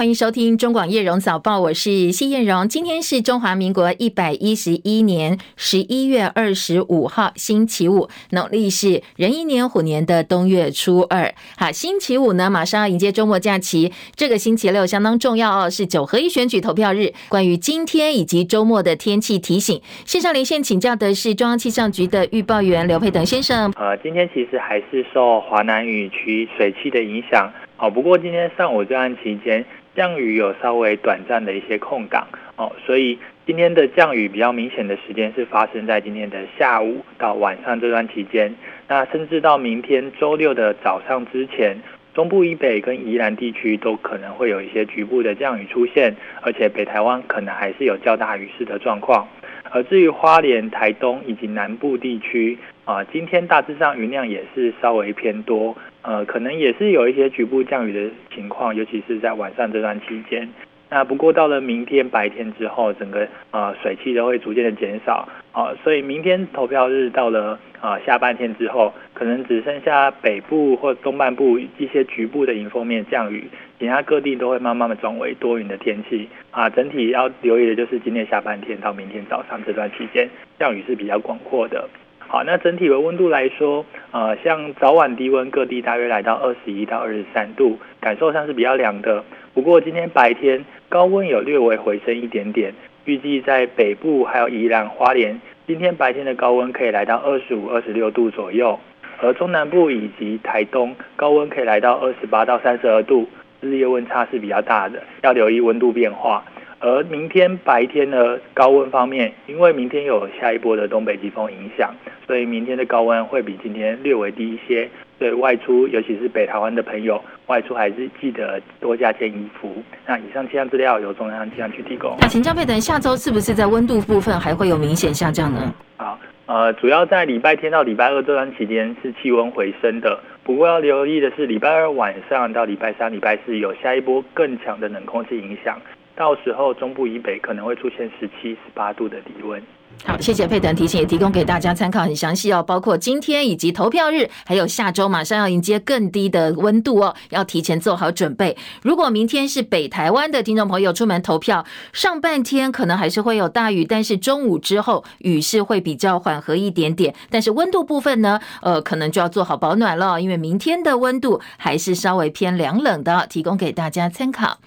欢迎收听中广叶荣早报，我是谢燕荣。今天是中华民国一百一十一年十一月二十五号，星期五，农历是壬寅年虎年的冬月初二。好，星期五呢，马上要迎接周末假期。这个星期六相当重要哦，是九合一选举投票日。关于今天以及周末的天气提醒，线上连线请教的是中央气象局的预报员刘佩腾先生。呃，今天其实还是受华南雨区水汽的影响。好，不过今天上午这段期间，降雨有稍微短暂的一些空档哦，所以今天的降雨比较明显的时间是发生在今天的下午到晚上这段期间，那甚至到明天周六的早上之前，中部以北跟宜兰地区都可能会有一些局部的降雨出现，而且北台湾可能还是有较大雨势的状况。而至于花莲、台东以及南部地区啊，今天大致上云量也是稍微偏多。呃，可能也是有一些局部降雨的情况，尤其是在晚上这段期间。那不过到了明天白天之后，整个呃水汽都会逐渐的减少啊、所以明天投票日到了啊、呃、下半天之后，可能只剩下北部或东半部一些局部的迎风面降雨，其他各地都会慢慢的转为多云的天气啊。整体要留意的就是今天下半天到明天早上这段期间，降雨是比较广阔的。好，那整体的温度来说，呃，像早晚低温各地大约来到二十一到二十三度，感受上是比较凉的。不过今天白天高温有略微回升一点点，预计在北部还有宜兰花莲，今天白天的高温可以来到二十五、二十六度左右，而中南部以及台东高温可以来到二十八到三十二度，日夜温差是比较大的，要留意温度变化。而明天白天的高温方面，因为明天有下一波的东北季风影响，所以明天的高温会比今天略微低一些。所以外出，尤其是北台湾的朋友，外出还是记得多加件衣服。那以上气象资料由中央气象局提供。那请教佩等，下周是不是在温度部分还会有明显下降呢？好，呃，主要在礼拜天到礼拜二这段期间是气温回升的。不过要留意的是，礼拜二晚上到礼拜三、礼拜四有下一波更强的冷空气影响。到时候中部以北可能会出现十七、十八度的低温。好，谢谢佩腾提醒，也提供给大家参考，很详细哦。包括今天以及投票日，还有下周马上要迎接更低的温度哦，要提前做好准备。如果明天是北台湾的听众朋友出门投票，上半天可能还是会有大雨，但是中午之后雨势会比较缓和一点点。但是温度部分呢，呃，可能就要做好保暖了，因为明天的温度还是稍微偏凉冷的，提供给大家参考。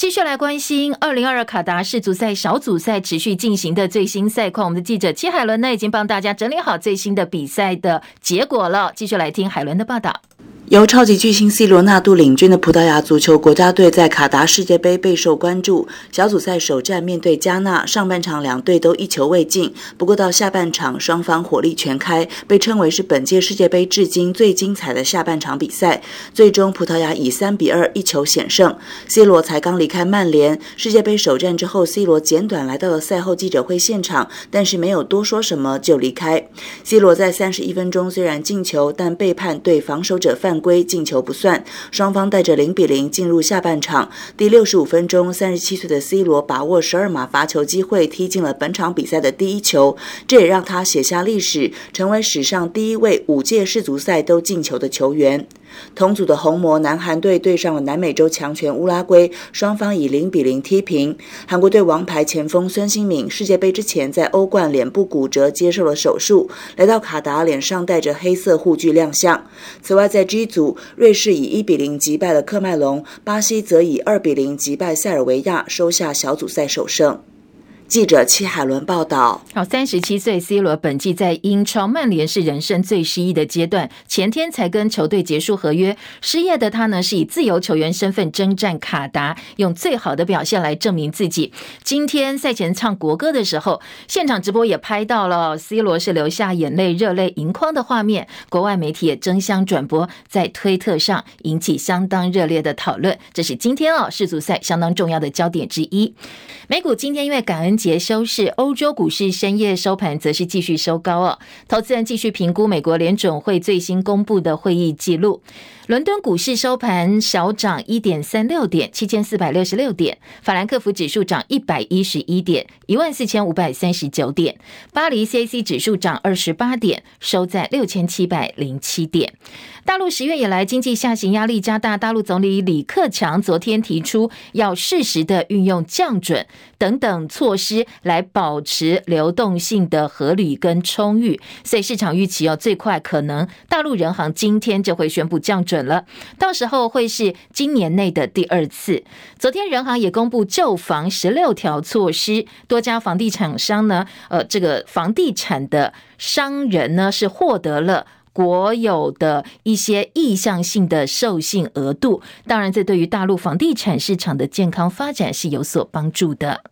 继续来关心二零二二卡达世足赛小组赛持续进行的最新赛况，我们的记者戚海伦呢已经帮大家整理好最新的比赛的结果了。继续来听海伦的报道。由超级巨星 C 罗纳度领军的葡萄牙足球国家队在卡达世界杯备受关注。小组赛首战面对加纳，上半场两队都一球未进。不过到下半场，双方火力全开，被称为是本届世界杯至今最精彩的下半场比赛。最终葡萄牙以三比二一球险胜。C 罗才刚离开曼联，世界杯首战之后，C 罗简短来到了赛后记者会现场，但是没有多说什么就离开。C 罗在三十一分钟虽然进球，但被判对防守者犯规进球不算，双方带着零比零进入下半场。第六十五分钟，三十七岁的 C 罗把握十二码罚球机会，踢进了本场比赛的第一球，这也让他写下历史，成为史上第一位五届世足赛都进球的球员。同组的红魔南韩队对上了南美洲强权乌拉圭，双方以零比零踢平。韩国队王牌前锋孙兴敏世界杯之前在欧冠脸部骨折接受了手术，来到卡达脸上带着黑色护具亮相。此外，在 G 组，瑞士以一比零击败了喀麦隆，巴西则以二比零击败塞尔维亚，收下小组赛首胜。记者戚海伦报道：好，三十七岁 C 罗本季在英超曼联是人生最失意的阶段，前天才跟球队结束合约，失业的他呢是以自由球员身份征战卡达，用最好的表现来证明自己。今天赛前唱国歌的时候，现场直播也拍到了 C 罗是流下眼泪、热泪盈眶的画面，国外媒体也争相转播，在推特上引起相当热烈的讨论。这是今天哦世足赛相当重要的焦点之一。美股今天因为感恩。节休市，欧洲股市深夜收盘则是继续收高哦。投资人继续评估美国联准会最新公布的会议记录。伦敦股市收盘小涨一点三六点，七千四百六十六点；法兰克福指数涨一百一十一点，一万四千五百三十九点；巴黎 CAC 指数涨二十八点，收在六千七百零七点。大陆十月以来经济下行压力加大，大陆总理李克强昨天提出要适时的运用降准等等措施来保持流动性的合理跟充裕，所以市场预期哦，最快可能大陆人行今天就会宣布降准了，到时候会是今年内的第二次。昨天人行也公布救房十六条措施，多家房地产商呢，呃，这个房地产的商人呢是获得了。国有的一些意向性的授信额度，当然，这对于大陆房地产市场的健康发展是有所帮助的。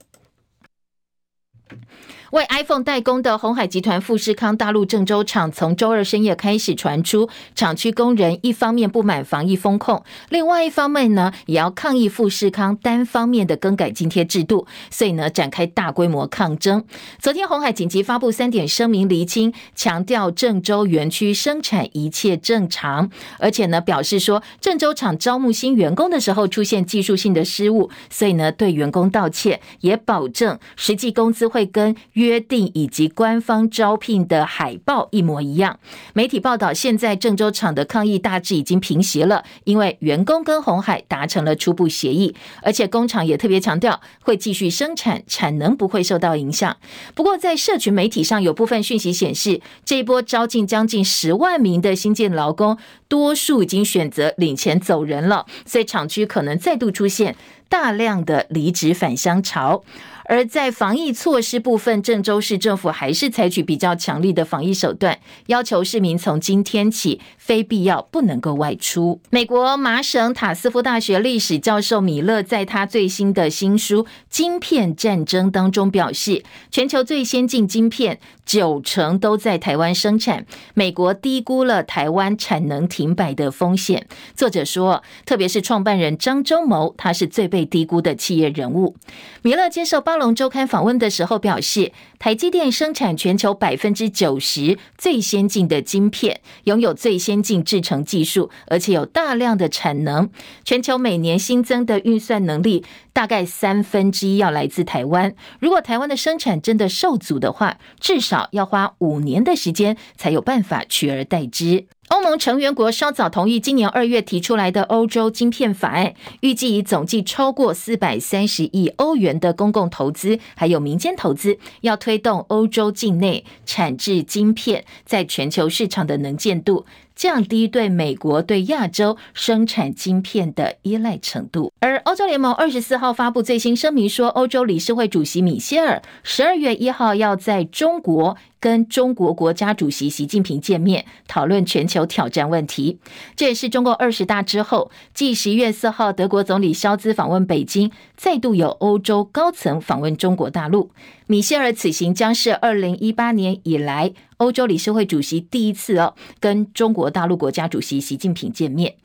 为 iPhone 代工的鸿海集团富士康大陆郑州厂，从周二深夜开始传出，厂区工人一方面不满防疫风控，另外一方面呢，也要抗议富士康单方面的更改津贴制度，所以呢，展开大规模抗争。昨天鸿海紧急发布三点声明厘清，强调郑州园区生产一切正常，而且呢，表示说郑州厂招募新员工的时候出现技术性的失误，所以呢，对员工道歉，也保证实际工资会跟。约定以及官方招聘的海报一模一样。媒体报道，现在郑州厂的抗议大致已经平息了，因为员工跟红海达成了初步协议，而且工厂也特别强调会继续生产，产能不会受到影响。不过，在社群媒体上有部分讯息显示，这一波招进将近十万名的新进劳工，多数已经选择领钱走人了，所以厂区可能再度出现大量的离职返乡潮。而在防疫措施部分，郑州市政府还是采取比较强力的防疫手段，要求市民从今天起非必要不能够外出。美国麻省塔斯夫大学历史教授米勒在他最新的新书《晶片战争》当中表示，全球最先进晶片九成都在台湾生产，美国低估了台湾产能停摆的风险。作者说，特别是创办人张忠谋，他是最被低估的企业人物。米勒接受巴龙周刊访问的时候表示，台积电生产全球百分之九十最先进的晶片，拥有最先进制程技术，而且有大量的产能。全球每年新增的运算能力大概三分之一要来自台湾。如果台湾的生产真的受阻的话，至少要花五年的时间才有办法取而代之。欧盟成员国稍早同意今年二月提出来的欧洲晶片法案，预计以总计超过四百三十亿欧元的公共投资，还有民间投资，要推动欧洲境内产制晶片在全球市场的能见度。降低对美国、对亚洲生产晶片的依赖程度。而欧洲联盟二十四号发布最新声明说，欧洲理事会主席米歇尔十二月一号要在中国跟中国国家主席习近平见面，讨论全球挑战问题。这也是中共二十大之后，继十一月四号德国总理肖兹访问北京，再度有欧洲高层访问中国大陆。米歇尔此行将是二零一八年以来欧洲理事会主席第一次哦，跟中国大陆国家主席习近平见面。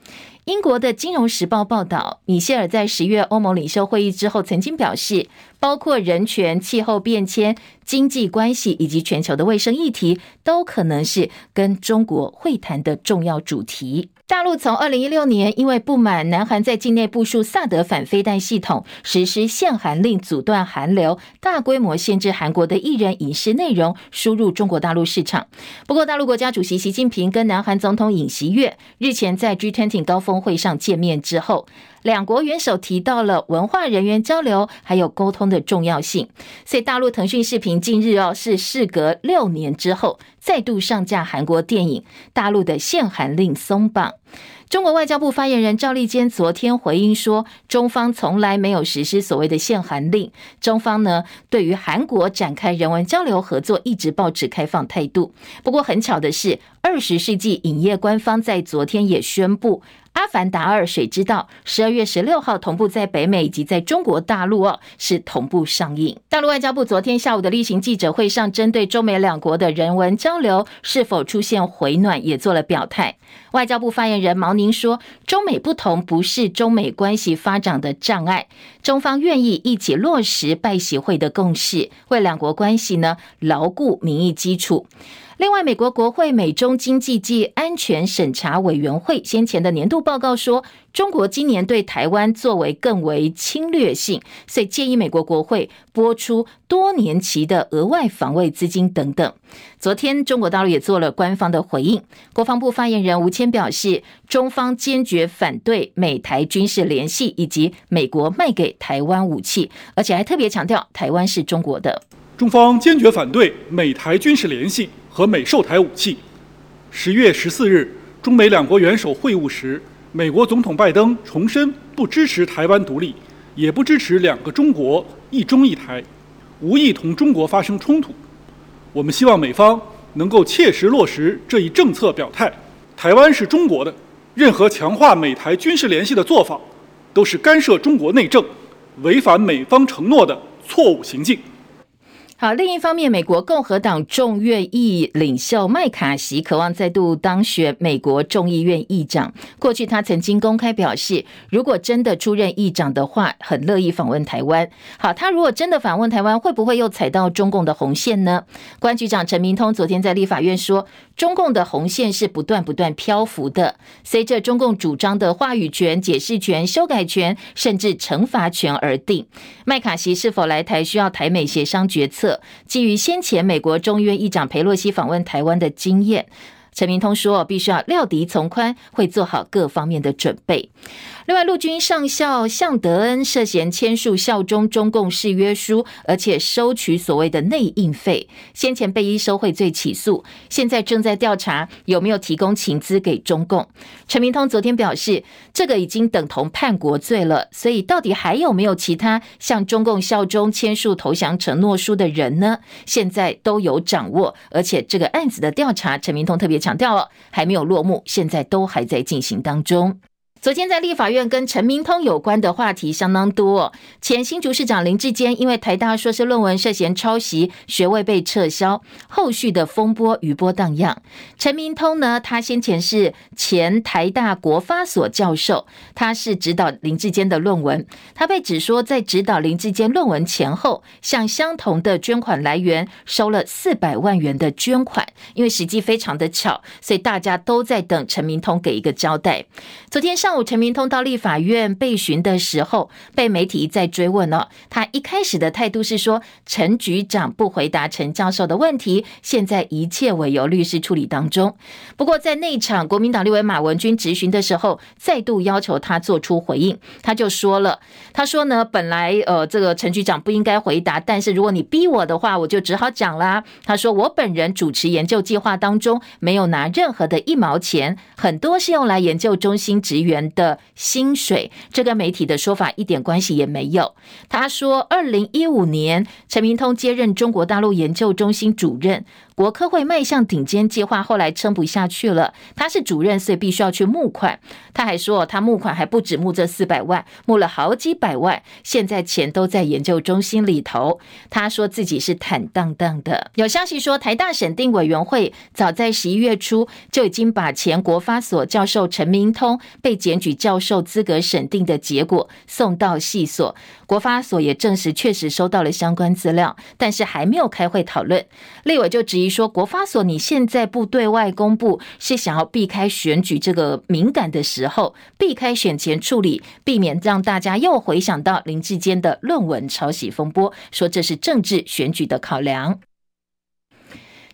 英国的《金融时报》报道，米歇尔在十月欧盟领袖会议之后曾经表示，包括人权、气候变迁、经济关系以及全球的卫生议题，都可能是跟中国会谈的重要主题。大陆从二零一六年因为不满南韩在境内部署萨德反飞弹系统，实施限韩令，阻断韩流，大规模限制韩国的艺人影视内容输入中国大陆市场。不过，大陆国家主席习近平跟南韩总统尹锡悦日前在 G20 高峰峰会上见面之后，两国元首提到了文化人员交流还有沟通的重要性。所以，大陆腾讯视频近日哦是事隔六年之后再度上架韩国电影，大陆的限韩令松绑。中国外交部发言人赵立坚昨天回应说，中方从来没有实施所谓的限韩令，中方呢对于韩国展开人文交流合作一直保持开放态度。不过很巧的是，二十世纪影业官方在昨天也宣布。《阿凡达二：水之道》十二月十六号同步在北美以及在中国大陆哦，是同步上映。大陆外交部昨天下午的例行记者会上，针对中美两国的人文交流是否出现回暖，也做了表态。外交部发言人毛宁说：“中美不同不是中美关系发展的障碍，中方愿意一起落实拜习会的共识，为两国关系呢牢固民意基础。”另外，美国国会美中经济暨安全审查委员会先前的年度报告说，中国今年对台湾作为更为侵略性，所以建议美国国会拨出多年期的额外防卫资金等等。昨天，中国大陆也做了官方的回应，国防部发言人吴谦表示，中方坚决反对美台军事联系以及美国卖给台湾武器，而且还特别强调台湾是中国的。中方坚决反对美台军事联系。和美售台武器。十月十四日，中美两国元首会晤时，美国总统拜登重申不支持台湾独立，也不支持两个中国、一中一台，无意同中国发生冲突。我们希望美方能够切实落实这一政策表态。台湾是中国的，任何强化美台军事联系的做法，都是干涉中国内政、违反美方承诺的错误行径。好，另一方面，美国共和党众院议领袖麦卡锡渴望再度当选美国众议院议长。过去他曾经公开表示，如果真的出任议长的话，很乐意访问台湾。好，他如果真的访问台湾，会不会又踩到中共的红线呢？关局长陈明通昨天在立法院说，中共的红线是不断不断漂浮的，随着中共主张的话语权、解释权、修改权，甚至惩罚权而定。麦卡锡是否来台，需要台美协商决策。基于先前美国众议院议长佩洛西访问台湾的经验，陈明通说必须要料敌从宽，会做好各方面的准备。另外，陆军上校向德恩涉嫌签署效忠中共誓约书，而且收取所谓的内应费，先前被依收贿罪起诉，现在正在调查有没有提供情资给中共。陈明通昨天表示，这个已经等同叛国罪了，所以到底还有没有其他向中共效忠、签署投降承诺书的人呢？现在都有掌握，而且这个案子的调查，陈明通特别强调了，还没有落幕，现在都还在进行当中。昨天在立法院跟陈明通有关的话题相当多。前新竹市长林志坚因为台大硕士论文涉嫌抄袭，学位被撤销，后续的风波余波荡漾。陈明通呢，他先前是前台大国发所教授，他是指导林志坚的论文，他被指说在指导林志坚论文前后，向相同的捐款来源收了四百万元的捐款，因为时机非常的巧，所以大家都在等陈明通给一个交代。昨天上。陈明通到立法院被询的时候，被媒体一再追问了。他一开始的态度是说，陈局长不回答陈教授的问题，现在一切委由律师处理当中。不过在那场国民党立委马文君质询的时候，再度要求他做出回应，他就说了，他说呢，本来呃这个陈局长不应该回答，但是如果你逼我的话，我就只好讲啦。他说我本人主持研究计划当中没有拿任何的一毛钱，很多是用来研究中心职员的薪水，这跟媒体的说法一点关系也没有。他说，二零一五年陈明通接任中国大陆研究中心主任。国科会迈向顶尖计划后来撑不下去了，他是主任，所以必须要去募款。他还说，他募款还不止募这四百万，募了好几百万，现在钱都在研究中心里头。他说自己是坦荡荡的。有消息说，台大审定委员会早在十一月初就已经把前国发所教授陈明通被检举教授资格审定的结果送到系所，国发所也证实确实收到了相关资料，但是还没有开会讨论。立委就质疑。说国发所你现在不对外公布，是想要避开选举这个敏感的时候，避开选前处理，避免让大家又回想到林志坚的论文抄袭风波，说这是政治选举的考量。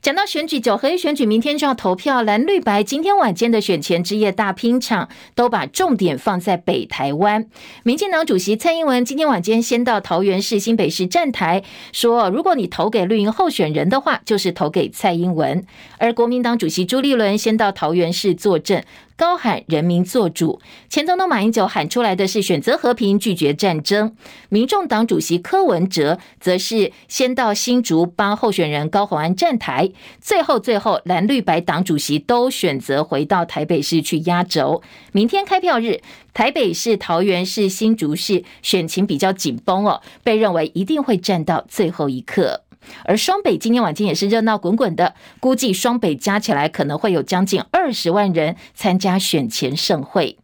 讲到选举，九合一选举明天就要投票，蓝绿白今天晚间的选前之夜大拼场，都把重点放在北台湾。民进党主席蔡英文今天晚间先到桃园市、新北市站台，说如果你投给绿营候选人的话，就是投给蔡英文。而国民党主席朱立伦先到桃园市坐镇。高喊人民做主，前总统马英九喊出来的是选择和平，拒绝战争。民众党主席柯文哲则是先到新竹帮候选人高虹安站台，最后最后蓝绿白党主席都选择回到台北市去压轴。明天开票日，台北市、桃园市、新竹市选情比较紧绷哦，被认为一定会战到最后一刻。而双北今天晚间也是热闹滚滚的，估计双北加起来可能会有将近二十万人参加选前盛会。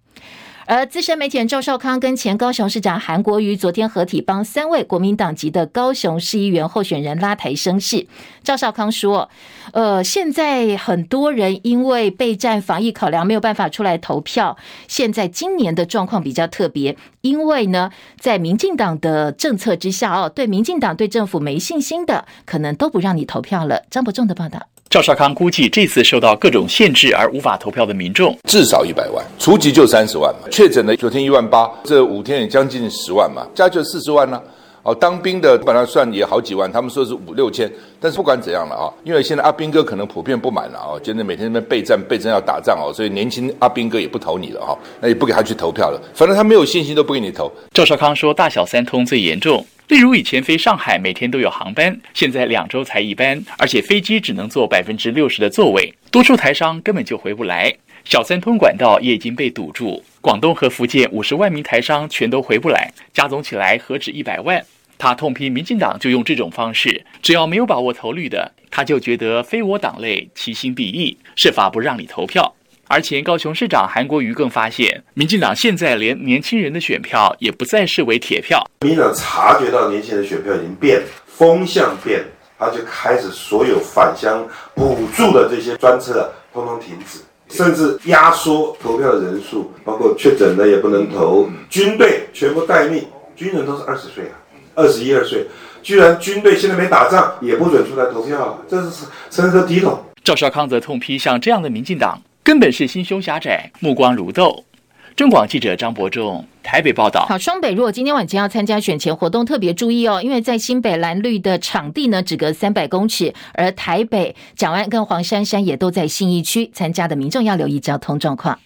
而资深媒体人赵少康跟前高雄市长韩国瑜昨天合体帮三位国民党籍的高雄市议员候选人拉台声势。赵少康说：“呃，现在很多人因为备战防疫考量没有办法出来投票。现在今年的状况比较特别，因为呢，在民进党的政策之下哦，对民进党对政府没信心的，可能都不让你投票了。”张伯仲的报道。赵少康估计，这次受到各种限制而无法投票的民众至少一百万，除籍就三十万嘛。确诊的昨天一万八，这五天也将近十万嘛，加就四十万了。哦，当兵的本来算也好几万，他们说是五六千。但是不管怎样了啊，因为现在阿兵哥可能普遍不满了啊，现在每天在那边备战备战要打仗哦，所以年轻阿兵哥也不投你了哈，那也不给他去投票了，反正他没有信心都不给你投。赵少康说，大小三通最严重。例如以前飞上海每天都有航班，现在两周才一班，而且飞机只能坐百分之六十的座位，多数台商根本就回不来。小三通管道也已经被堵住，广东和福建五十万名台商全都回不来，加总起来何止一百万。他痛批民进党就用这种方式，只要没有把握投绿的，他就觉得非我党类，其心必异，设法不让你投票。而前高雄市长韩国瑜更发现，民进党现在连年轻人的选票也不再视为铁票。民进党察觉到年轻人的选票已经变，风向变，他就开始所有返乡补助的这些专车通通停止，甚至压缩投票的人数，包括确诊的也不能投，军队全部待命，军人都是二十岁啊，二十一二岁，居然军队现在没打仗也不准出来投票，这是深刻低头。赵少康则痛批像这样的民进党。根本是心胸狭窄，目光如豆。中广记者张博仲台北报道。好，双北如果今天晚间要参加选前活动，特别注意哦，因为在新北蓝绿的场地呢，只隔三百公尺，而台北蒋万跟黄珊珊也都在信义区参加的民众要留意交通状况。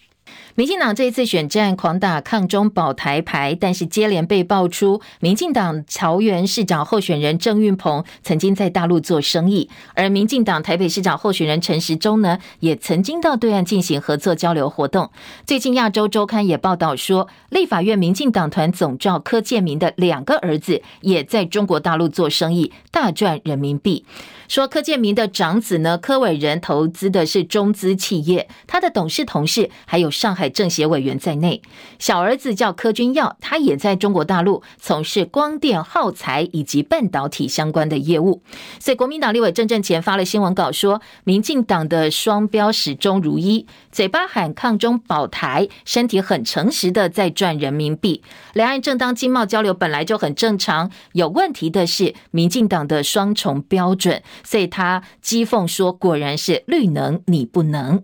民进党这一次选战狂打抗中保台牌，但是接连被爆出，民进党桃园市长候选人郑运鹏曾经在大陆做生意，而民进党台北市长候选人陈时中呢，也曾经到对岸进行合作交流活动。最近亚洲周刊也报道说，立法院民进党团总召柯建铭的两个儿子也在中国大陆做生意，大赚人民币。说柯建铭的长子呢，柯伟仁投资的是中资企业，他的董事同事还有上海政协委员在内。小儿子叫柯君耀，他也在中国大陆从事光电耗材以及半导体相关的业务。所以国民党立委郑正前发了新闻稿说，民进党的双标始终如一，嘴巴喊抗中保台，身体很诚实的在赚人民币。两岸正当经贸交流本来就很正常，有问题的是民进党的双重标准。所以他讥讽说：“果然是绿能你不能。”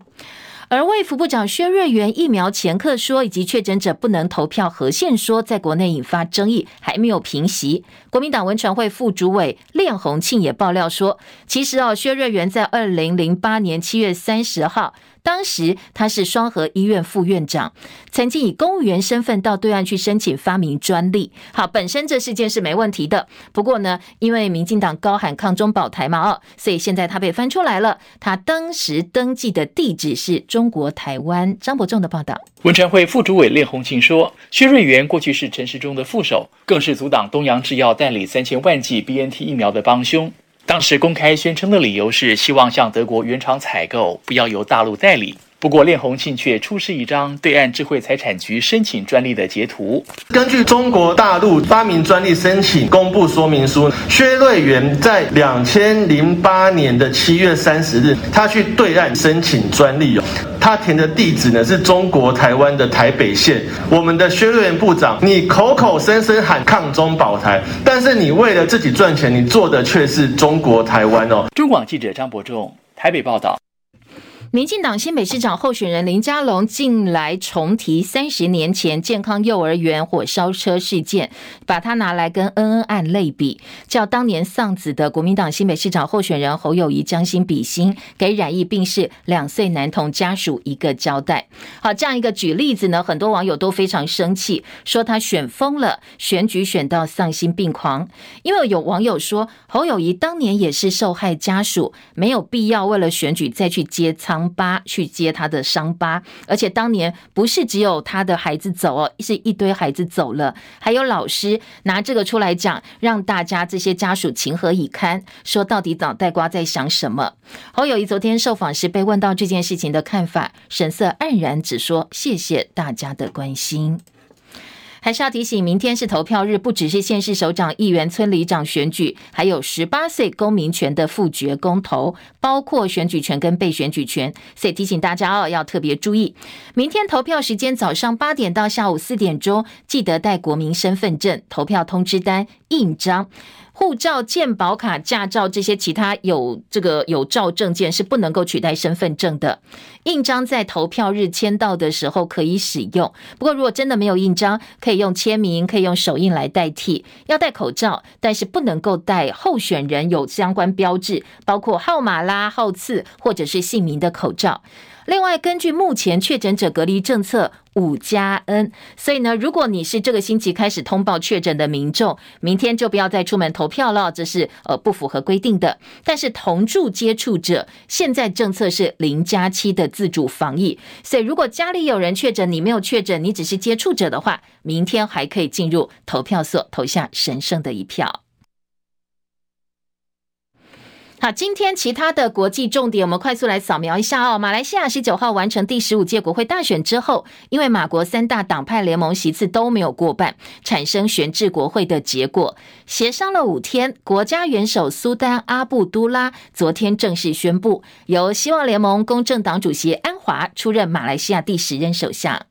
而卫福部长薛瑞元疫苗前客说以及确诊者不能投票和线说，在国内引发争议，还没有平息。国民党文传会副主委练红庆也爆料说，其实哦，薛瑞元在二零零八年七月三十号。当时他是双和医院副院长，曾经以公务员身份到对岸去申请发明专利。好，本身这事件是没问题的。不过呢，因为民进党高喊抗中保台嘛，哦，所以现在他被翻出来了。他当时登记的地址是中国台湾。张伯仲的报道。文传会副主委练鸿庆说，薛瑞元过去是陈时中的副手，更是阻挡东洋制药代理三千万剂 BNT 疫苗的帮凶。当时公开宣称的理由是希望向德国原厂采购，不要由大陆代理。不过，练红庆却出示一张对岸智慧财产局申请专利的截图。根据中国大陆发明专利申请公布说明书，薛瑞元在两千零八年的七月三十日，他去对岸申请专利哦。他填的地址呢是中国台湾的台北县。我们的薛瑞元部长，你口口声声喊抗中保台，但是你为了自己赚钱，你做的却是中国台湾哦。中广记者张伯仲台北报道。民进党新北市长候选人林佳龙近来重提三十年前健康幼儿园火烧车事件，把它拿来跟恩恩案类比，叫当年丧子的国民党新北市长候选人侯友谊将心比心，给染疫病逝两岁男童家属一个交代。好，这样一个举例子呢，很多网友都非常生气，说他选疯了，选举选到丧心病狂。因为有网友说，侯友谊当年也是受害家属，没有必要为了选举再去接仓。伤疤去接他的伤疤，而且当年不是只有他的孩子走哦，是一堆孩子走了，还有老师拿这个出来讲，让大家这些家属情何以堪？说到底脑袋瓜在想什么？侯友谊昨天受访时被问到这件事情的看法，神色黯然，只说谢谢大家的关心。还是要提醒，明天是投票日，不只是县市首长、议员、村里长选举，还有十八岁公民权的复决公投，包括选举权跟被选举权，所以提醒大家哦，要特别注意。明天投票时间早上八点到下午四点钟，记得带国民身份证、投票通知单、印章。护照、健保卡、驾照这些其他有这个有照证件是不能够取代身份证的。印章在投票日签到的时候可以使用，不过如果真的没有印章，可以用签名，可以用手印来代替。要戴口罩，但是不能够戴候选人有相关标志，包括号码啦、号次或者是姓名的口罩。另外，根据目前确诊者隔离政策五加 N，所以呢，如果你是这个星期开始通报确诊的民众，明天就不要再出门投票了，这是呃不符合规定的。但是同住接触者，现在政策是零加七的自主防疫，所以如果家里有人确诊，你没有确诊，你只是接触者的话，明天还可以进入投票所投下神圣的一票。好，今天其他的国际重点，我们快速来扫描一下哦。马来西亚十九号完成第十五届国会大选之后，因为马国三大党派联盟席次都没有过半，产生悬置国会的结果。协商了五天，国家元首苏丹阿布都拉昨天正式宣布，由希望联盟公正党主席安华出任马来西亚第十任首相。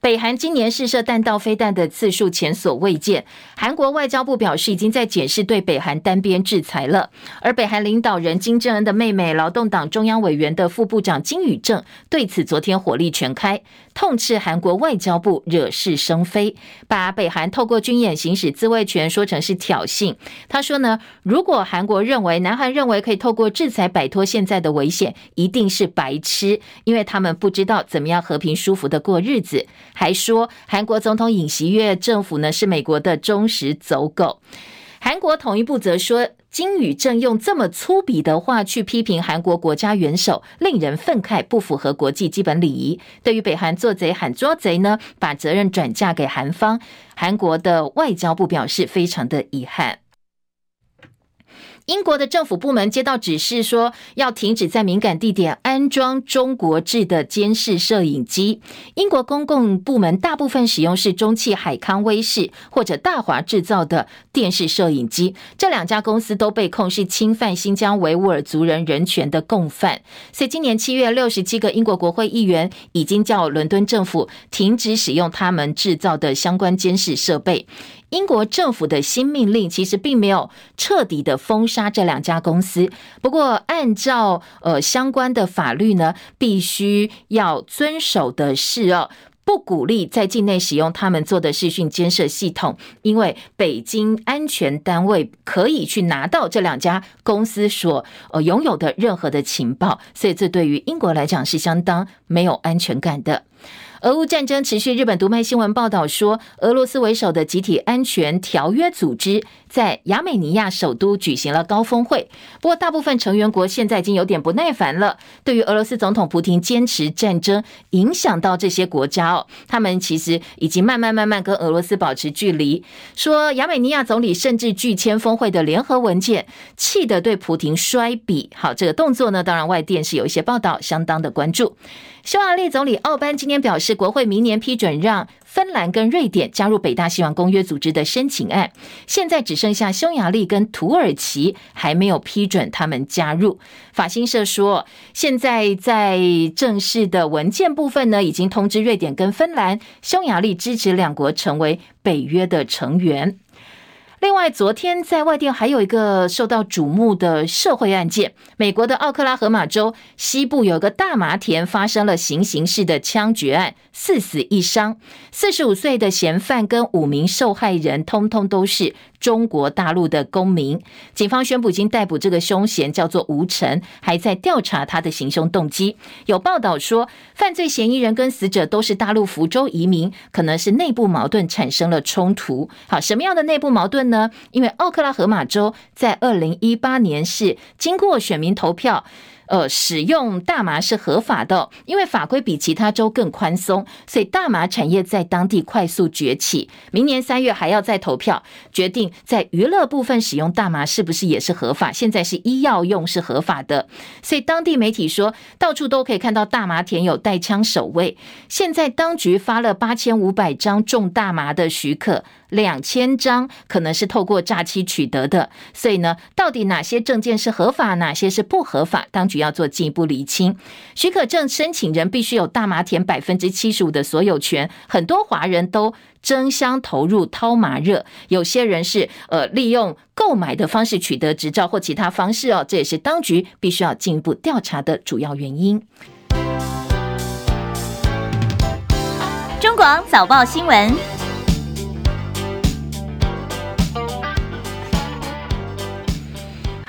北韩今年试射弹道飞弹的次数前所未见。韩国外交部表示，已经在检视对北韩单边制裁了。而北韩领导人金正恩的妹妹、劳动党中央委员的副部长金宇正对此昨天火力全开，痛斥韩国外交部惹是生非，把北韩透过军演行使自卫权说成是挑衅。他说呢，如果韩国认为南韩认为可以透过制裁摆脱现在的危险，一定是白痴，因为他们不知道怎么样和平舒服的过日子。还说韩国总统尹锡悦政府呢是美国的忠实走狗。韩国统一部则说，金宇正用这么粗鄙的话去批评韩国国家元首，令人愤慨，不符合国际基本礼仪。对于北韩做贼喊捉贼呢，把责任转嫁给韩方，韩国的外交部表示非常的遗憾。英国的政府部门接到指示说，要停止在敏感地点安装中国制的监视摄影机。英国公共部门大部分使用是中汽海康威视或者大华制造的电视摄影机，这两家公司都被控是侵犯新疆维吾尔族人人权的共犯。所以今年七月，六十七个英国国会议员已经叫伦敦政府停止使用他们制造的相关监视设备。英国政府的新命令其实并没有彻底的封杀这两家公司，不过按照呃相关的法律呢，必须要遵守的是哦，不鼓励在境内使用他们做的视讯监视系统，因为北京安全单位可以去拿到这两家公司所呃拥有的任何的情报，所以这对于英国来讲是相当没有安全感的。俄乌战争持续，日本读卖新闻报道说，俄罗斯为首的集体安全条约组织在亚美尼亚首都举行了高峰会。不过，大部分成员国现在已经有点不耐烦了。对于俄罗斯总统普京坚持战争影响到这些国家哦，他们其实已经慢慢慢慢跟俄罗斯保持距离。说亚美尼亚总理甚至拒签峰会的联合文件，气得对普亭摔笔。好，这个动作呢，当然外电是有一些报道，相当的关注。匈牙利总理奥班今天表示，是国会明年批准让芬兰跟瑞典加入北大西洋公约组织的申请案，现在只剩下匈牙利跟土耳其还没有批准他们加入。法新社说，现在在正式的文件部分呢，已经通知瑞典跟芬兰、匈牙利支持两国成为北约的成员。另外，昨天在外电还有一个受到瞩目的社会案件，美国的奥克拉荷马州西部有个大麻田发生了行刑式的枪决案，四死一伤，四十五岁的嫌犯跟五名受害人通通都是中国大陆的公民。警方宣布已经逮捕这个凶嫌，叫做吴晨，还在调查他的行凶动机。有报道说，犯罪嫌疑人跟死者都是大陆福州移民，可能是内部矛盾产生了冲突。好，什么样的内部矛盾？呢？因为奥克拉荷马州在二零一八年是经过选民投票，呃，使用大麻是合法的，因为法规比其他州更宽松，所以大麻产业在当地快速崛起。明年三月还要再投票，决定在娱乐部分使用大麻是不是也是合法。现在是医药用是合法的，所以当地媒体说，到处都可以看到大麻田有带枪守卫。现在当局发了八千五百张种大麻的许可。两千张可能是透过诈欺取得的，所以呢，到底哪些证件是合法，哪些是不合法？当局要做进一步厘清。许可证申请人必须有大麻田百分之七十五的所有权，很多华人都争相投入掏麻热，有些人是呃利用购买的方式取得执照或其他方式哦，这也是当局必须要进一步调查的主要原因。中广早报新闻。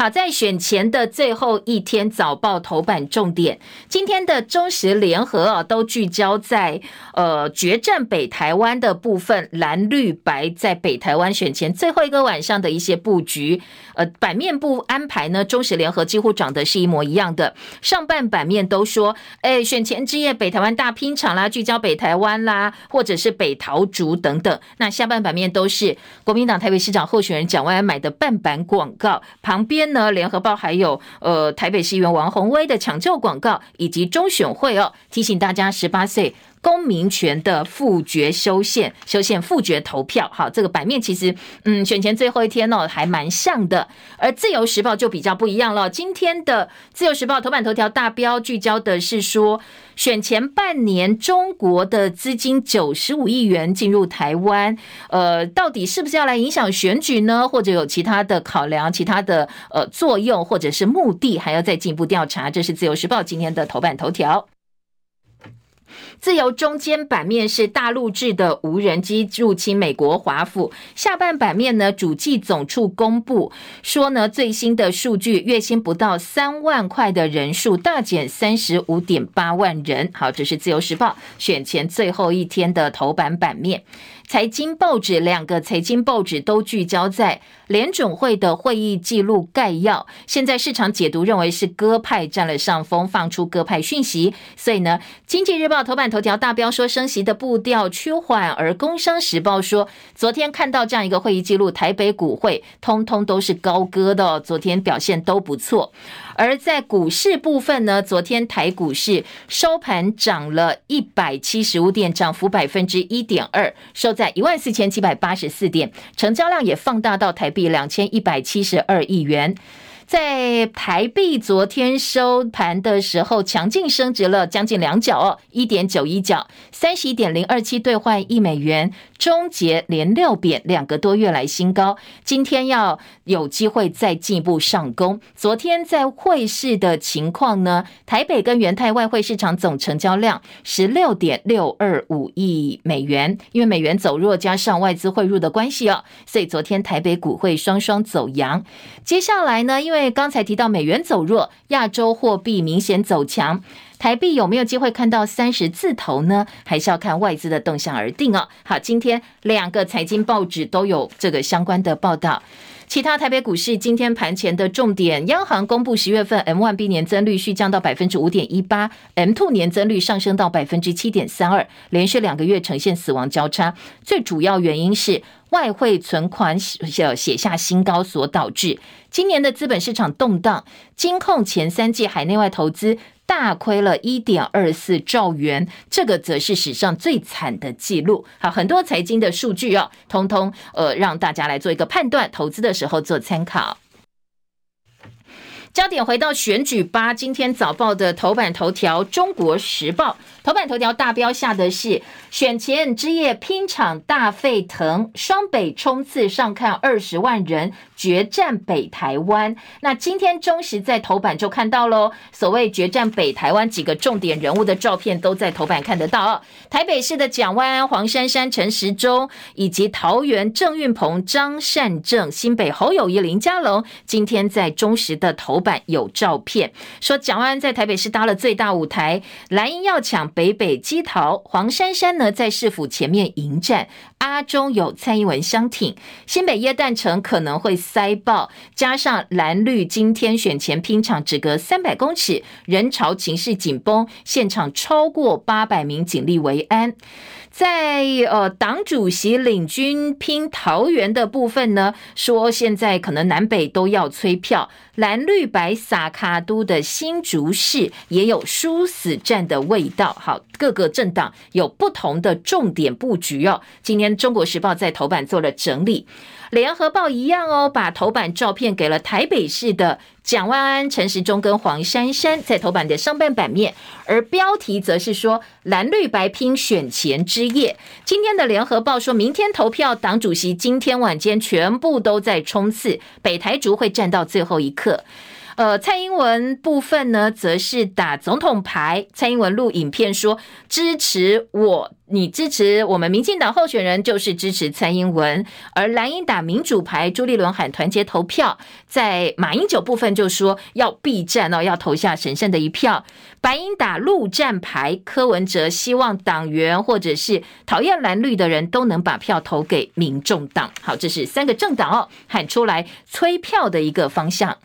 好，在选前的最后一天，早报头版重点，今天的中时联合啊，都聚焦在呃决战北台湾的部分，蓝绿白在北台湾选前最后一个晚上的一些布局。呃，版面部安排呢，中时联合几乎长得是一模一样的。上半版面都说，哎，选前之夜，北台湾大拼场啦，聚焦北台湾啦，或者是北桃竹等等。那下半版面都是国民党台北市长候选人蒋万安买的半版广告，旁边呢，联合报还有呃台北市议员王宏威的抢救广告，以及中选会哦，提醒大家十八岁。公民权的复决修宪，修宪复决投票，好，这个版面其实，嗯，选前最后一天哦，还蛮像的。而自由时报就比较不一样了。今天的自由时报头版头条大标聚焦的是说，选前半年中国的资金九十五亿元进入台湾，呃，到底是不是要来影响选举呢？或者有其他的考量、其他的呃作用，或者是目的，还要再进一步调查。这是自由时报今天的头版头条。自由中间版面是大陆制的无人机入侵美国华府，下半版面呢，主计总处公布说呢，最新的数据，月薪不到三万块的人数大减三十五点八万人。好，这是自由时报选前最后一天的头版版面。财经报纸两个财经报纸都聚焦在联准会的会议记录概要，现在市场解读认为是鸽派占了上风，放出鸽派讯息，所以呢，经济日报头版头条大标说升息的步调趋缓，而工商时报说昨天看到这样一个会议记录，台北股会通通都是高歌的，昨天表现都不错。而在股市部分呢，昨天台股市收盘涨了一百七十五点，涨幅百分之一点二，收在一万四千七百八十四点，成交量也放大到台币两千一百七十二亿元。在台币昨天收盘的时候，强劲升值了将近两角哦，一点九一角，三十一点零二七兑换一美元，终结连六贬，两个多月来新高。今天要有机会再进一步上攻。昨天在汇市的情况呢，台北跟元泰外汇市场总成交量十六点六二五亿美元，因为美元走弱加上外资汇入的关系哦，所以昨天台北股汇双双走扬。接下来呢，因为为刚才提到美元走弱，亚洲货币明显走强，台币有没有机会看到三十字头呢？还是要看外资的动向而定哦。好，今天两个财经报纸都有这个相关的报道。其他台北股市今天盘前的重点，央行公布十月份 M1B 年增率续降到百分之五点一八，M2 年增率上升到百分之七点三二，连续两个月呈现死亡交叉。最主要原因是外汇存款写写下新高所导致。今年的资本市场动荡，金控前三季海内外投资。大亏了一点二四兆元，这个则是史上最惨的记录。好，很多财经的数据哦，通通呃让大家来做一个判断，投资的时候做参考。焦点回到选举吧，今天早报的头版头条，《中国时报》头版头条大标下的是选前之夜拼场大沸腾，双北冲刺上看二十万人。决战北台湾，那今天中时在头版就看到喽。所谓决战北台湾几个重点人物的照片都在头版看得到。台北市的蒋万安、黄珊珊、陈时中，以及桃园郑运鹏、张善政、新北侯友谊、林佳龙，今天在中时的头版有照片，说蒋万安在台北市搭了最大舞台，蓝营要抢北北基桃，黄珊珊呢在市府前面迎战，阿中有蔡英文相挺，新北耶诞城可能会塞爆，加上蓝绿今天选前拼场只隔三百公尺，人潮情势紧绷，现场超过八百名警力维安。在呃，党主席领军拼桃园的部分呢，说现在可能南北都要催票，蓝绿白撒卡都的新竹市也有殊死战的味道。好，各个政党有不同的重点布局哦。今天中国时报在头版做了整理。联合报一样哦，把头版照片给了台北市的蒋万安、陈时中跟黄珊珊，在头版的上半版面，而标题则是说蓝绿白拼选前之夜。今天的联合报说，明天投票，党主席今天晚间全部都在冲刺，北台竹会战到最后一刻。呃，蔡英文部分呢，则是打总统牌。蔡英文录影片说，支持我，你支持我们民进党候选人，就是支持蔡英文。而蓝营打民主牌，朱立伦喊团结投票。在马英九部分就说要避战哦，要投下神圣的一票。白营打陆战牌，柯文哲希望党员或者是讨厌蓝绿的人都能把票投给民众党。好，这是三个政党哦喊出来催票的一个方向。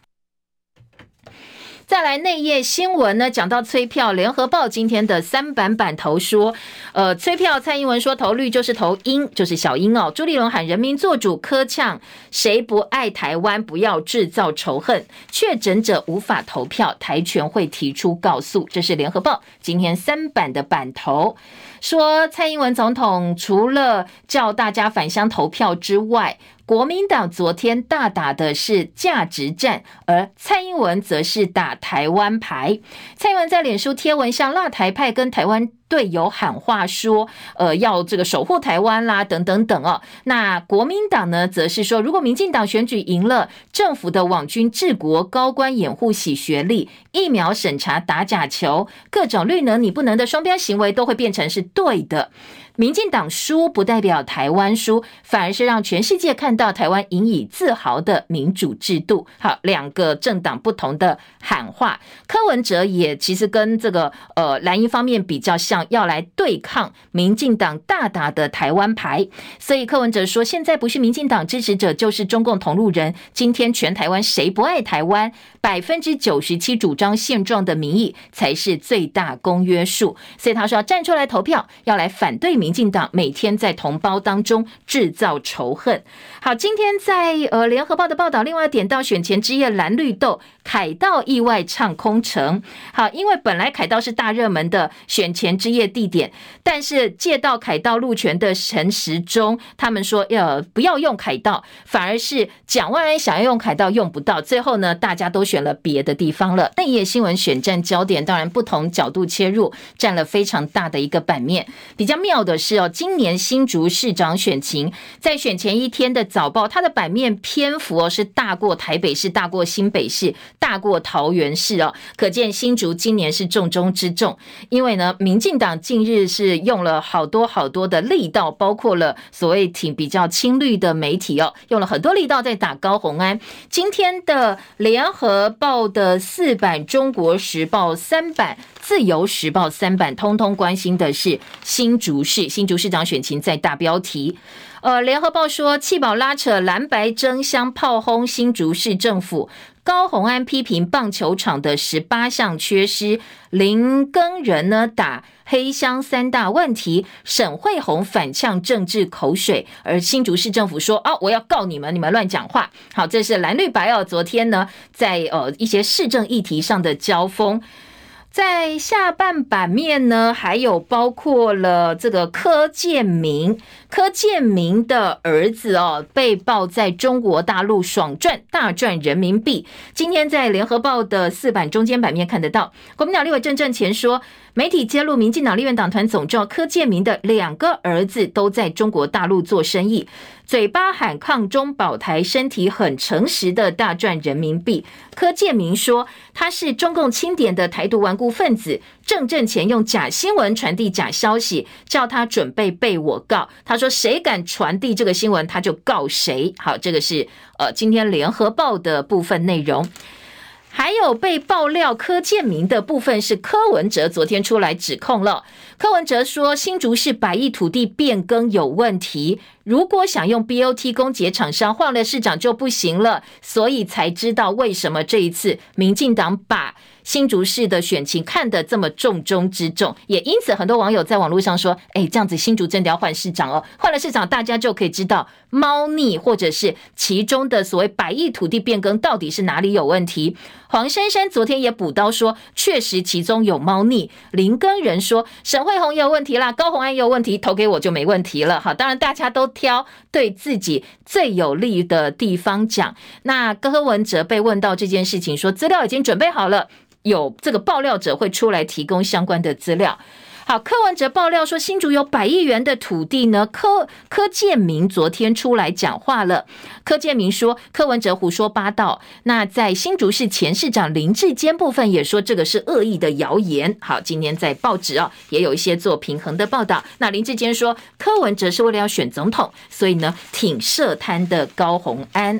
再来内页新闻呢，讲到催票，联合报今天的三版版头说，呃，催票，蔡英文说投绿就是投鹰，就是小鹰哦。朱立伦喊人民做主，科呛谁不爱台湾，不要制造仇恨。确诊者无法投票，台权会提出告诉。这是联合报今天三版的版头，说蔡英文总统除了叫大家返乡投票之外。国民党昨天大打的是价值战，而蔡英文则是打台湾牌。蔡英文在脸书贴文上辣台派跟台湾队友喊话说：“呃，要这个守护台湾啦，等等等哦。”那国民党呢，则是说，如果民进党选举赢了，政府的网军治国、高官掩护洗学历、疫苗审查打假球、各种绿能你不能的双标行为，都会变成是对的。民进党输不代表台湾输，反而是让全世界看到台湾引以自豪的民主制度。好，两个政党不同的喊话，柯文哲也其实跟这个呃蓝营方面比较像，要来对抗民进党大打的台湾牌。所以柯文哲说，现在不是民进党支持者，就是中共同路人。今天全台湾谁不爱台湾？百分之九十七主张现状的民意才是最大公约数。所以他说要站出来投票，要来反对。民民进党每天在同胞当中制造仇恨。好，今天在呃联合报的报道，另外点到选前之夜蓝绿豆，凯道意外唱空城。好，因为本来凯道是大热门的选前之夜地点，但是借到凯道路权的陈时中，他们说要不要用凯道，反而是蒋万安想要用凯道用不到，最后呢，大家都选了别的地方了。内页新闻选战焦点，当然不同角度切入，占了非常大的一个版面。比较妙的。是哦，今年新竹市长选情在选前一天的早报，它的版面篇幅哦是大过台北市、大过新北市、过桃园市哦，可见新竹今年是重中之重。因为呢，民进党近日是用了好多好多的力道，包括了所谓挺比较亲绿的媒体哦，用了很多力道在打高虹安。今天的联合报的四版、中国时报三版。自由时报三版通通关心的是新竹市新竹市长选情，在大标题。呃，联合报说弃保拉扯蓝白争相炮轰新竹市政府，高虹安批评棒球场的十八项缺失，林耕仁呢打黑箱三大问题，沈慧虹反呛政治口水，而新竹市政府说啊，我要告你们，你们乱讲话。好，这是蓝绿白哦，昨天呢在呃一些市政议题上的交锋。在下半版面呢，还有包括了这个柯建明，柯建铭的儿子哦，被曝在中国大陆爽赚大赚人民币。今天在联合报的四版中间版面看得到，国民党立委郑正前说。媒体揭露，民进党立院党团总召柯建铭的两个儿子都在中国大陆做生意，嘴巴喊抗中保台，身体很诚实的大赚人民币。柯建铭说他是中共钦点的台独顽固分子，郑正前用假新闻传递假消息，叫他准备被我告。他说说谁敢传递这个新闻，他就告谁。好，这个是呃今天联合报的部分内容。还有被爆料柯建铭的部分是柯文哲昨天出来指控了。柯文哲说新竹市百亿土地变更有问题，如果想用 BOT 攻击厂商，换了市长就不行了，所以才知道为什么这一次民进党把。新竹市的选情看得这么重中之重，也因此很多网友在网络上说：“哎，这样子新竹真的要换市长哦，换了市长，大家就可以知道猫腻或者是其中的所谓百亿土地变更到底是哪里有问题。”黄珊珊昨天也补刀说：“确实其中有猫腻。”林根仁说：“沈慧红也有问题啦，高红安也有问题，投给我就没问题了。”好，当然大家都挑对自己最有利的地方讲。那柯文哲被问到这件事情，说资料已经准备好了。有这个爆料者会出来提供相关的资料。好，柯文哲爆料说新竹有百亿元的土地呢。柯柯建铭昨天出来讲话了。柯建铭说柯文哲胡说八道。那在新竹市前市长林志坚部分也说这个是恶意的谣言。好，今天在报纸啊也有一些做平衡的报道。那林志坚说柯文哲是为了要选总统，所以呢挺涉贪的高虹安。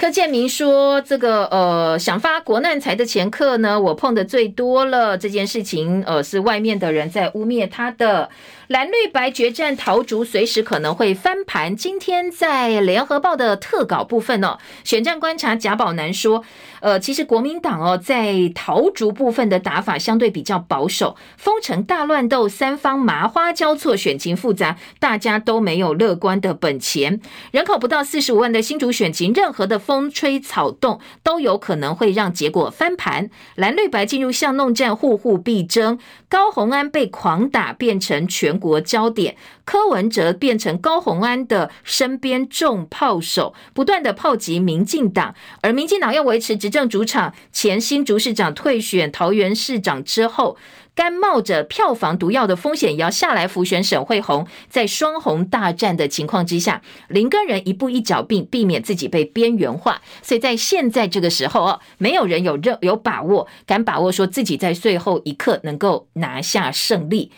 柯建铭说：“这个呃，想发国难财的前客呢，我碰的最多了。这件事情呃，是外面的人在污蔑他的。”蓝绿白决战，桃竹随时可能会翻盘。今天在联合报的特稿部分哦，选战观察贾宝南说，呃，其实国民党哦，在桃竹部分的打法相对比较保守，封城大乱斗，三方麻花交错，选情复杂，大家都没有乐观的本钱。人口不到四十五万的新竹选情，任何的风吹草动都有可能会让结果翻盘。蓝绿白进入巷弄战，户户必争。高虹安被狂打，变成全国焦点，柯文哲变成高虹安的身边重炮手，不断的炮击民进党，而民进党要维持执政主场，前新竹市长退选桃园市长之后。甘冒着票房毒药的风险，也要下来辅选沈慧虹。在双红大战的情况之下，林根人一步一脚并，避免自己被边缘化。所以在现在这个时候哦，没有人有任有把握，敢把握说自己在最后一刻能够拿下胜利。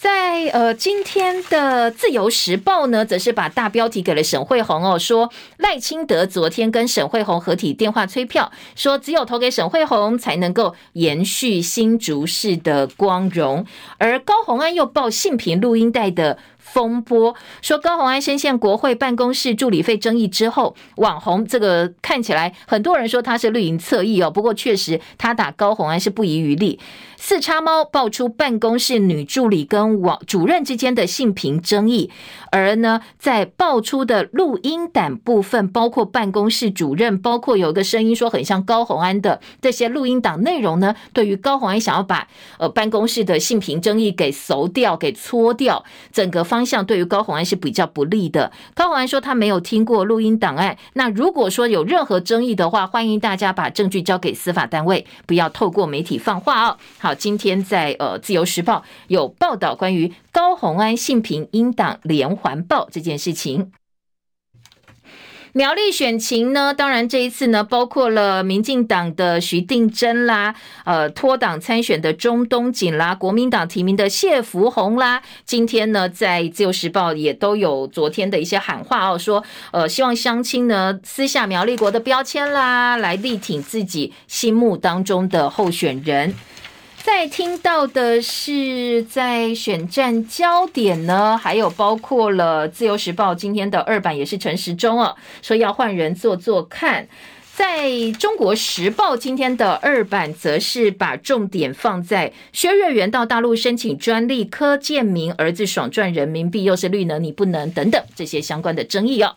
在呃，今天的自由时报呢，则是把大标题给了沈慧红哦，说赖清德昨天跟沈慧红合体电话催票，说只有投给沈慧红才能够延续新竹市的光荣，而高虹安又报性平录音带的。风波说高虹安深陷国会办公室助理费争议之后，网红这个看起来很多人说他是绿营侧翼哦，不过确实他打高虹安是不遗余力。四叉猫爆出办公室女助理跟网主任之间的性平争议，而呢在爆出的录音档部分，包括办公室主任，包括有一个声音说很像高虹安的这些录音档内容呢，对于高虹安想要把呃办公室的性平争议给熟掉、给搓掉，整个方。向对于高虹安是比较不利的。高虹安说他没有听过录音档案。那如果说有任何争议的话，欢迎大家把证据交给司法单位，不要透过媒体放话哦。好，今天在呃自由时报有报道关于高虹安性平英党连环报这件事情。苗栗选情呢，当然这一次呢，包括了民进党的徐定真啦，呃，脱党参选的钟东锦啦，国民党提名的谢福弘啦，今天呢，在自由时报也都有昨天的一些喊话哦，说呃，希望乡亲呢撕下苗栗国的标签啦，来力挺自己心目当中的候选人。再听到的是，在选战焦点呢，还有包括了《自由时报》今天的二版也是陈时中哦，说要换人做做看。在中国时报今天的二版，则是把重点放在薛瑞元到大陆申请专利，柯建铭儿子爽赚人民币，又是绿能你不能等等这些相关的争议哦。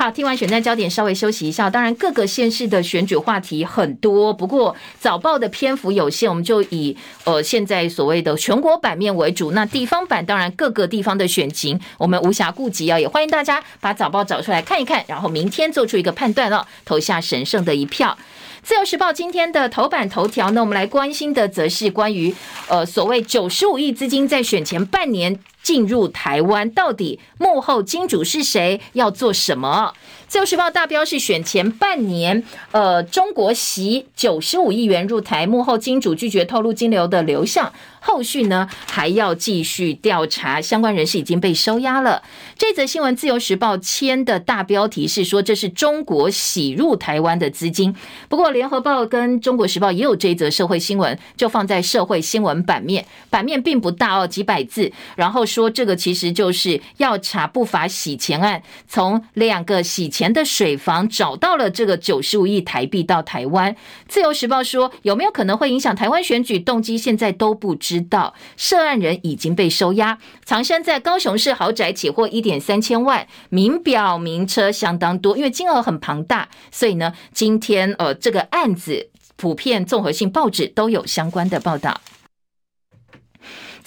好，听完选战焦点，稍微休息一下。当然，各个县市的选举话题很多，不过早报的篇幅有限，我们就以呃现在所谓的全国版面为主。那地方版，当然各个地方的选情，我们无暇顾及啊，也欢迎大家把早报找出来看一看，然后明天做出一个判断哦，投下神圣的一票。自由时报今天的头版头条呢，我们来关心的则是关于呃所谓九十五亿资金在选前半年进入台湾，到底幕后金主是谁？要做什么？自由时报大标是选前半年，呃，中国袭九十五亿元入台，幕后金主拒绝透露金流的流向。后续呢还要继续调查，相关人士已经被收押了。这则新闻，《自由时报》签的大标题是说这是中国洗入台湾的资金。不过，《联合报》跟《中国时报》也有这则社会新闻，就放在社会新闻版面，版面并不大哦，几百字，然后说这个其实就是要查不法洗钱案，从两个洗钱的水房找到了这个九十五亿台币到台湾。《自由时报》说有没有可能会影响台湾选举动机，现在都不知道。涉案人已经被收押，藏身在高雄市豪宅，起获一点三千万，名表名车相当多，因为金额很庞大，所以呢，今天呃这个案子普遍综合性报纸都有相关的报道。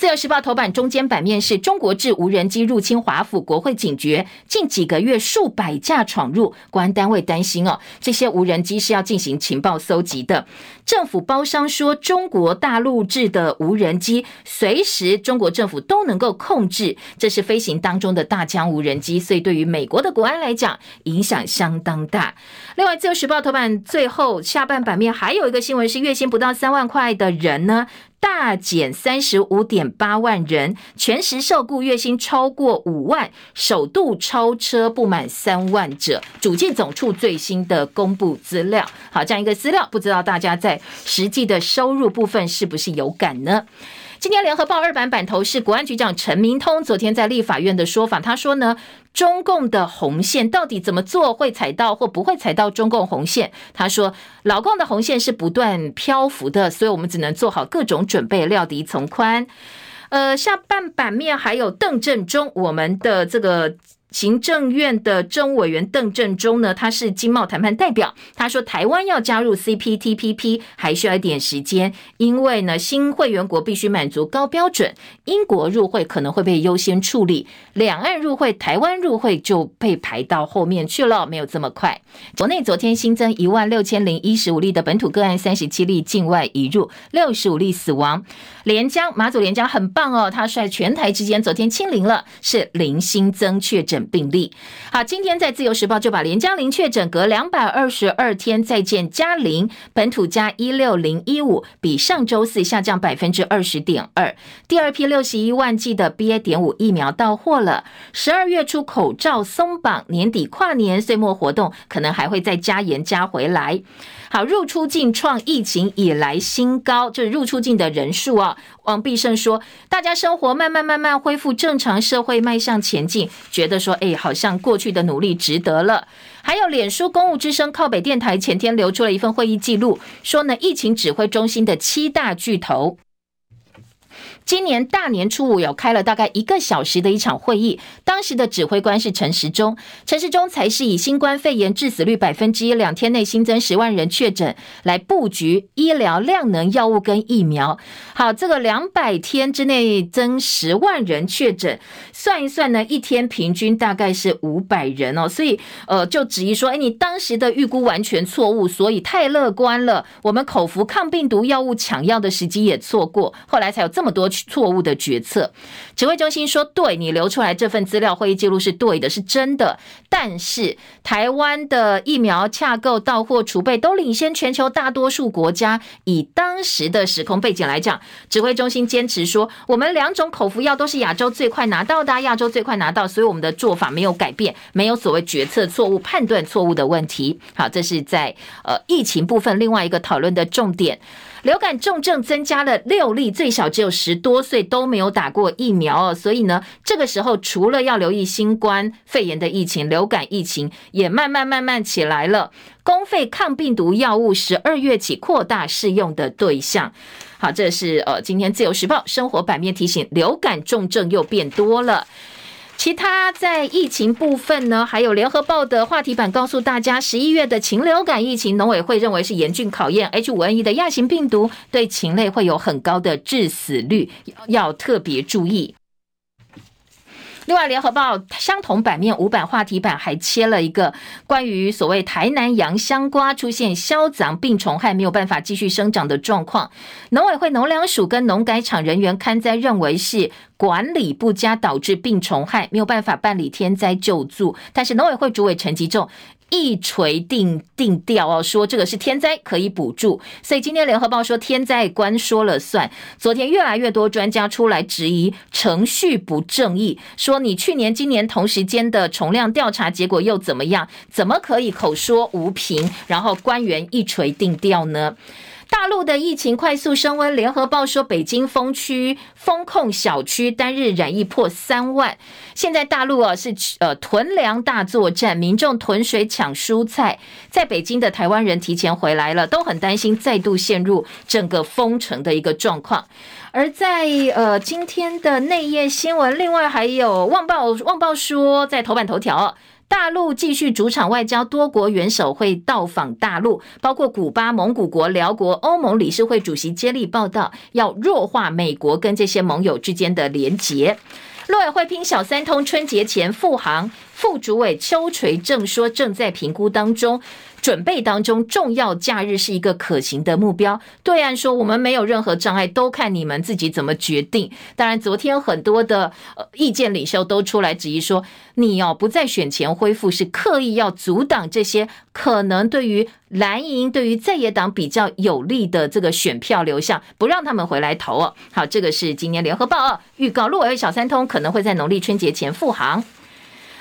自由时报头版中间版面是中国制无人机入侵华府，国会警觉，近几个月数百架闯入，国安单位担心哦，这些无人机是要进行情报搜集的。政府包商说，中国大陆制的无人机随时中国政府都能够控制，这是飞行当中的大疆无人机，所以对于美国的国安来讲，影响相当大。另外，自由时报头版最后下半版面还有一个新闻是，月薪不到三万块的人呢。大减三十五点八万人，全时受雇月薪超过五万，首度超车不满三万者。主计总处最新的公布资料，好，这样一个资料，不知道大家在实际的收入部分是不是有感呢？今天联合报二版版头是国安局长陈明通昨天在立法院的说法，他说呢，中共的红线到底怎么做会踩到或不会踩到中共红线？他说老共的红线是不断漂浮的，所以我们只能做好各种准备，料敌从宽。呃，下半版面还有邓振中，我们的这个。行政院的政务委员邓振中呢，他是经贸谈判代表。他说，台湾要加入 CPTPP 还需要一点时间，因为呢，新会员国必须满足高标准。英国入会可能会被优先处理，两岸入会，台湾入会就被排到后面去了，没有这么快。国内昨天新增一万六千零一十五例的本土个案，三十七例境外移入，六十五例死亡。连江马祖连江很棒哦，他率全台之间昨天清零了，是零新增确诊病例。好，今天在自由时报就把连江零确诊隔两百二十二天再见加零，本土加一六零一五，比上周四下降百分之二十点二。第二批六十一万剂的 BA. 点五疫苗到货了。十二月初口罩松绑，年底跨年岁末活动可能还会再加严加回来。好，入出境创疫情以来新高，就是入出境的人数啊。王必胜说，大家生活慢慢慢慢恢复正常，社会迈向前进，觉得说，哎，好像过去的努力值得了。还有脸书公务之声靠北电台前天流出了一份会议记录，说呢，疫情指挥中心的七大巨头。今年大年初五有开了大概一个小时的一场会议，当时的指挥官是陈时中，陈时中才是以新冠肺炎致死率百分之一，两天内新增十万人确诊来布局医疗量能药物跟疫苗。好，这个两百天之内增十万人确诊，算一算呢，一天平均大概是五百人哦，所以呃就质疑说，哎，你当时的预估完全错误，所以太乐观了。我们口服抗病毒药物抢药的时机也错过，后来才有这么多。错误的决策，指挥中心说：“对，你留出来这份资料会议记录是对的，是真的。但是台湾的疫苗洽购、到货储备都领先全球大多数国家。以当时的时空背景来讲，指挥中心坚持说，我们两种口服药都是亚洲最快拿到的，亚洲最快拿到，所以我们的做法没有改变，没有所谓决策错误、判断错误的问题。好，这是在呃疫情部分另外一个讨论的重点。”流感重症增加了六例，最小只有十多岁，都没有打过疫苗哦。所以呢，这个时候除了要留意新冠肺炎的疫情，流感疫情也慢慢慢慢起来了。公费抗病毒药物十二月起扩大适用的对象。好，这是呃今天自由时报生活版面提醒，流感重症又变多了。其他在疫情部分呢，还有联合报的话题版告诉大家，十一月的禽流感疫情，农委会认为是严峻考验，H5N1 的亚型病毒对禽类会有很高的致死率，要特别注意。另外，联合报相同版面五版话题版还切了一个关于所谓台南洋香瓜出现消长病虫害，没有办法继续生长的状况。农委会农粮署跟农改场人员勘灾认为是管理不佳导致病虫害，没有办法办理天灾救助。但是农委会主委陈吉仲。一锤定定调哦，说这个是天灾可以补助，所以今天联合报说天灾官说了算。昨天越来越多专家出来质疑程序不正义，说你去年今年同时间的重量调查结果又怎么样？怎么可以口说无凭，然后官员一锤定调呢？大陆的疫情快速升温，联合报说北京封区封控小区单日染疫破三万。现在大陆啊是呃囤粮大作战，民众囤水抢蔬菜。在北京的台湾人提前回来了，都很担心再度陷入整个封城的一个状况。而在呃今天的内页新闻，另外还有《旺报》，《旺报》说在头版头条。大陆继续主场外交，多国元首会到访大陆，包括古巴、蒙古国、辽国、欧盟理事会主席接力报道，要弱化美国跟这些盟友之间的连结。陆委会拼小三通，春节前复航，副主委邱垂正说正在评估当中。准备当中，重要假日是一个可行的目标。对岸说我们没有任何障碍，都看你们自己怎么决定。当然，昨天很多的呃意见领袖都出来质疑说，你哦不在选前恢复，是刻意要阻挡这些可能对于蓝营、对于在野党比较有利的这个选票流向，不让他们回来投哦。好，这个是今年联合报哦预告，陆委会小三通可能会在农历春节前复航。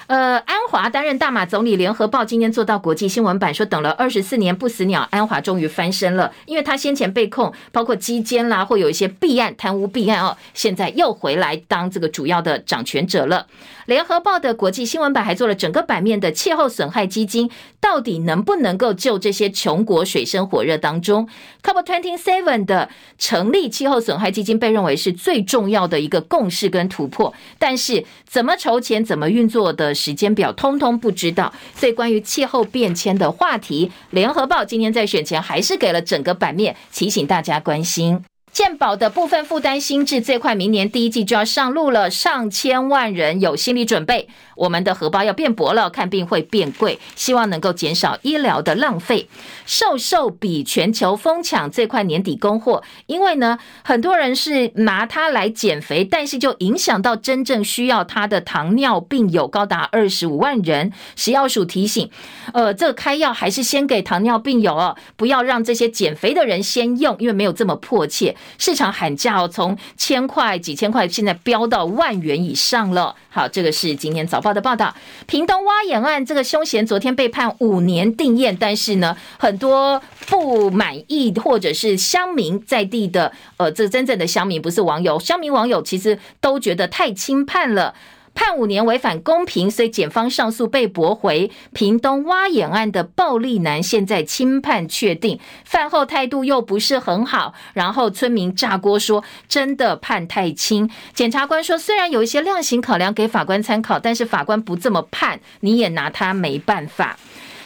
呃，安华担任大马总理，联合报今天做到国际新闻版，说等了二十四年不死鸟，安华终于翻身了。因为他先前被控包括基奸啦，或有一些弊案、贪污弊案哦，现在又回来当这个主要的掌权者了。联合报的国际新闻版还做了整个版面的气候损害基金，到底能不能够救这些穷国水深火热当中？COP Twenty Seven 的成立气候损害基金被认为是最重要的一个共识跟突破，但是怎么筹钱、怎么运作的时间表，通通不知道。所以关于气候变迁的话题，联合报今天在选前还是给了整个版面，提醒大家关心。健保的部分负担心智最快明年第一季就要上路了，上千万人有心理准备。我们的荷包要变薄了，看病会变贵，希望能够减少医疗的浪费。瘦瘦比全球疯抢，最快年底供货。因为呢，很多人是拿它来减肥，但是就影响到真正需要它的糖尿病友高达二十五万人。食药署提醒，呃，这个开药还是先给糖尿病友哦，不要让这些减肥的人先用，因为没有这么迫切。市场喊价哦，从千块、几千块，现在飙到万元以上了。好，这个是今天早报的报道。屏东挖眼案，这个凶嫌昨天被判五年定验，但是呢，很多不满意或者是乡民在地的，呃，这真正的乡民不是网友，乡民网友其实都觉得太轻判了。判五年违反公平，所以检方上诉被驳回。屏东挖眼案的暴力男现在轻判确定，饭后态度又不是很好，然后村民炸锅说真的判太轻。检察官说虽然有一些量刑考量给法官参考，但是法官不这么判，你也拿他没办法。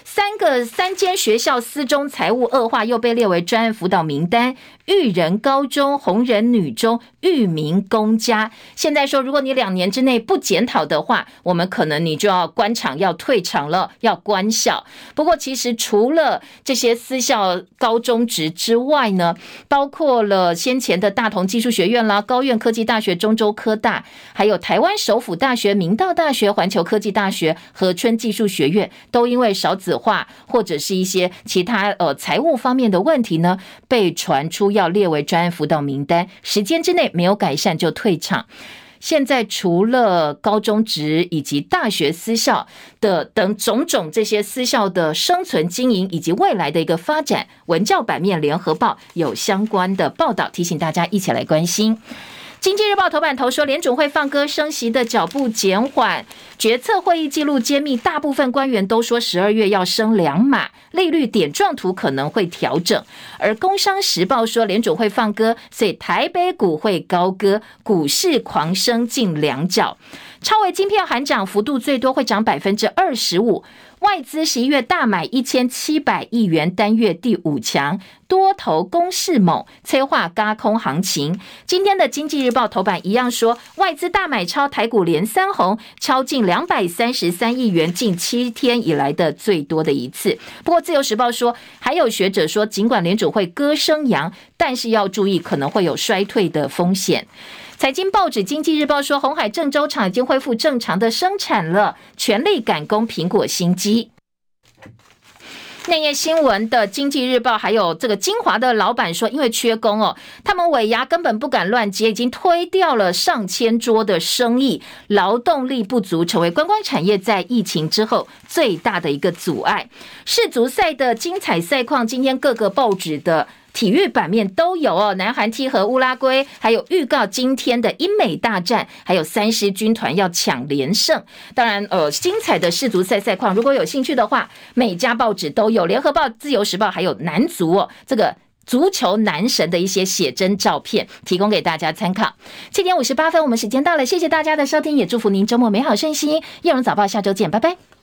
三个三间学校私中财务恶化，又被列为专案辅导名单。育人高中、红人女中、育民公家，现在说，如果你两年之内不检讨的话，我们可能你就要官场、要退场了、要关校。不过，其实除了这些私校高中职之外呢，包括了先前的大同技术学院啦、高苑科技大学、中州科大，还有台湾首府大学、明道大学、环球科技大学、和春技术学院，都因为少子化或者是一些其他呃财务方面的问题呢，被传出。要列为专案辅导名单，时间之内没有改善就退场。现在除了高中职以及大学私校的等种种这些私校的生存经营以及未来的一个发展，文教版面联合报有相关的报道，提醒大家一起来关心。经济日报头版头说，联准会放鸽升息的脚步减缓，决策会议记录揭秘，大部分官员都说十二月要升两码，利率点状图可能会调整。而工商时报说，联准会放鸽，所以台北股会高歌，股市狂升近两角。超微晶片喊涨幅度最多会涨百分之二十五。外资十一月大买一千七百亿元，单月第五强，多头攻势猛，催化轧空行情。今天的经济日报头版一样说，外资大买超台股连三红，超近两百三十三亿元，近七天以来的最多的一次。不过自由时报说，还有学者说，尽管联准会歌声扬，但是要注意可能会有衰退的风险。财经报纸《经济日报》说，红海郑州厂已经恢复正常的生产了，全力赶工苹果新机。内页新闻的经济日报还有这个金华的老板说，因为缺工哦，他们尾牙根本不敢乱接，已经推掉了上千桌的生意，劳动力不足成为观光产业在疫情之后最大的一个阻碍。世足赛的精彩赛况，今天各个报纸的。体育版面都有哦，南韩踢和乌拉圭，还有预告今天的英美大战，还有三狮军团要抢连胜。当然，呃，精彩的世足赛赛况，如果有兴趣的话，每家报纸都有，联合报、自由时报还有男足哦，这个足球男神的一些写真照片，提供给大家参考。七点五十八分，我们时间到了，谢谢大家的收听，也祝福您周末美好顺心。叶荣早报下周见，拜拜。